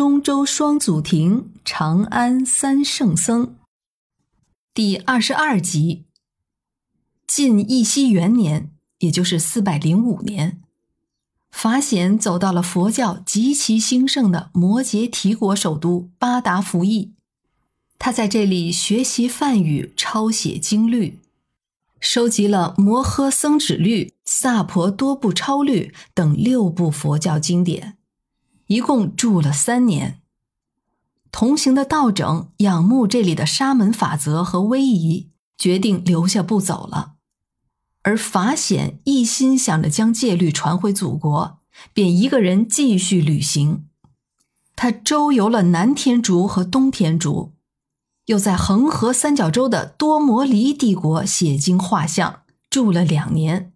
中州双祖庭，长安三圣僧。第二十二集。晋义熙元年，也就是四百零五年，法显走到了佛教极其兴盛的摩羯提国首都巴达福邑。他在这里学习梵语，抄写经律，收集了《摩诃僧指律》《萨婆多部超律》等六部佛教经典。一共住了三年。同行的道整仰慕这里的沙门法则和威仪，决定留下不走了。而法显一心想着将戒律传回祖国，便一个人继续旅行。他周游了南天竺和东天竺，又在恒河三角洲的多摩黎帝国写经画像，住了两年。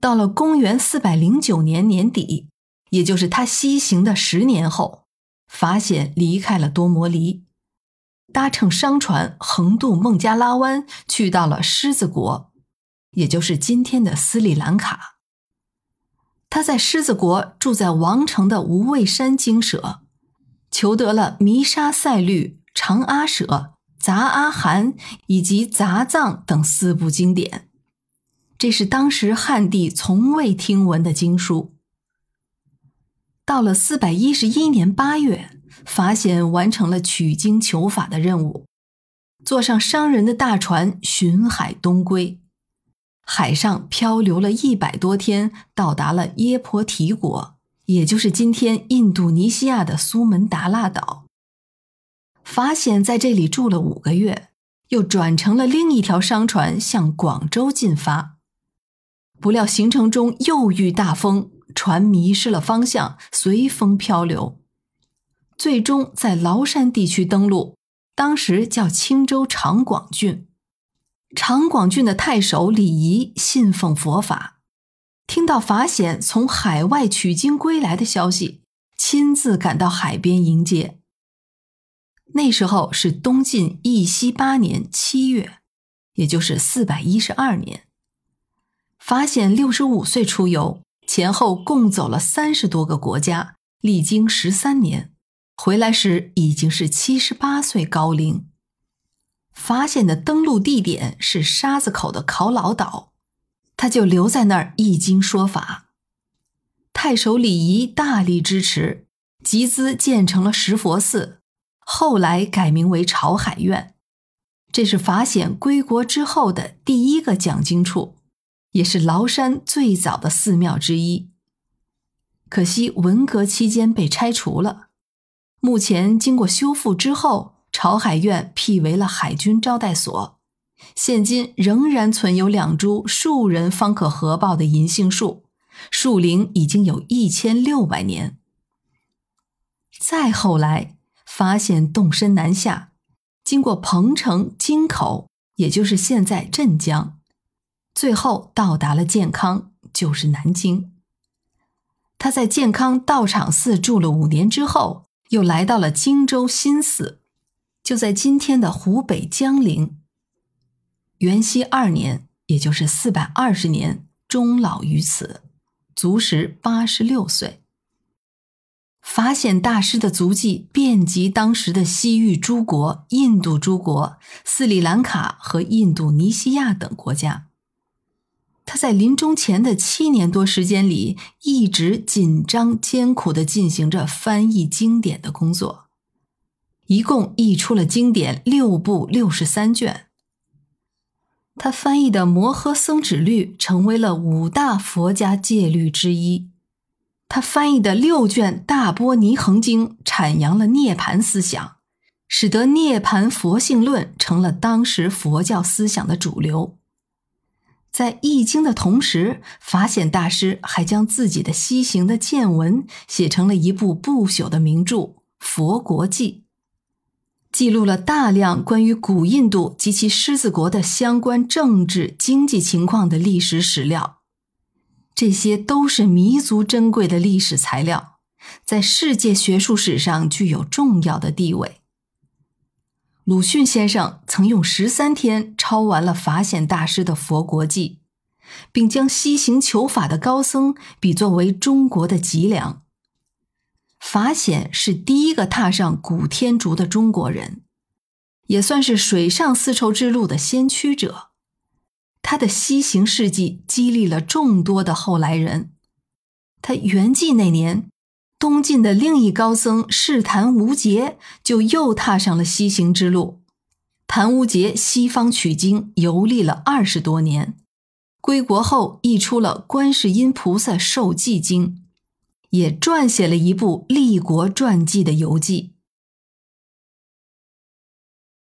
到了公元四百零九年年底。也就是他西行的十年后，法显离开了多摩黎，搭乘商船横渡孟加拉湾，去到了狮子国，也就是今天的斯里兰卡。他在狮子国住在王城的无畏山精舍，求得了弥沙赛律、长阿舍、杂阿含以及杂藏等四部经典，这是当时汉地从未听闻的经书。到了四百一十一年八月，法显完成了取经求法的任务，坐上商人的大船巡海东归，海上漂流了一百多天，到达了耶婆提国，也就是今天印度尼西亚的苏门答腊岛。法显在这里住了五个月，又转乘了另一条商船向广州进发，不料行程中又遇大风。船迷失了方向，随风漂流，最终在崂山地区登陆。当时叫青州长广郡。长广郡的太守李仪信奉佛法，听到法显从海外取经归来的消息，亲自赶到海边迎接。那时候是东晋义熙八年七月，也就是四百一十二年。法显六十五岁出游。前后共走了三十多个国家，历经十三年，回来时已经是七十八岁高龄。发现的登陆地点是沙子口的考老岛，他就留在那儿译经说法。太守李仪大力支持，集资建成了石佛寺，后来改名为朝海院。这是法显归国之后的第一个讲经处。也是崂山最早的寺庙之一，可惜文革期间被拆除了。目前经过修复之后，朝海院辟为了海军招待所。现今仍然存有两株数人方可合抱的银杏树，树龄已经有一千六百年。再后来，发现动身南下，经过彭城、京口，也就是现在镇江。最后到达了健康，就是南京。他在健康道场寺住了五年之后，又来到了荆州新寺，就在今天的湖北江陵。元熙二年，也就是四百二十年，终老于此，卒时八十六岁。法显大师的足迹遍及当时的西域诸国、印度诸国、斯里兰卡和印度尼西亚等国家。他在临终前的七年多时间里，一直紧张艰苦地进行着翻译经典的工作，一共译出了经典六部六十三卷。他翻译的《摩诃僧指律》成为了五大佛家戒律之一。他翻译的六卷《大波尼恒经》阐扬了涅盘思想，使得《涅盘佛性论》成了当时佛教思想的主流。在译经的同时，法显大师还将自己的西行的见闻写成了一部不朽的名著《佛国记》，记录了大量关于古印度及其狮子国的相关政治经济情况的历史史料。这些都是弥足珍贵的历史材料，在世界学术史上具有重要的地位。鲁迅先生曾用十三天抄完了法显大师的《佛国记》，并将西行求法的高僧比作为中国的脊梁。法显是第一个踏上古天竺的中国人，也算是水上丝绸之路的先驱者。他的西行事迹激励了众多的后来人。他圆寂那年，东晋的另一高僧释谭无节就又踏上了西行之路。谭无节西方取经游历了二十多年，归国后译出了《观世音菩萨受记经》，也撰写了一部立国传记的游记。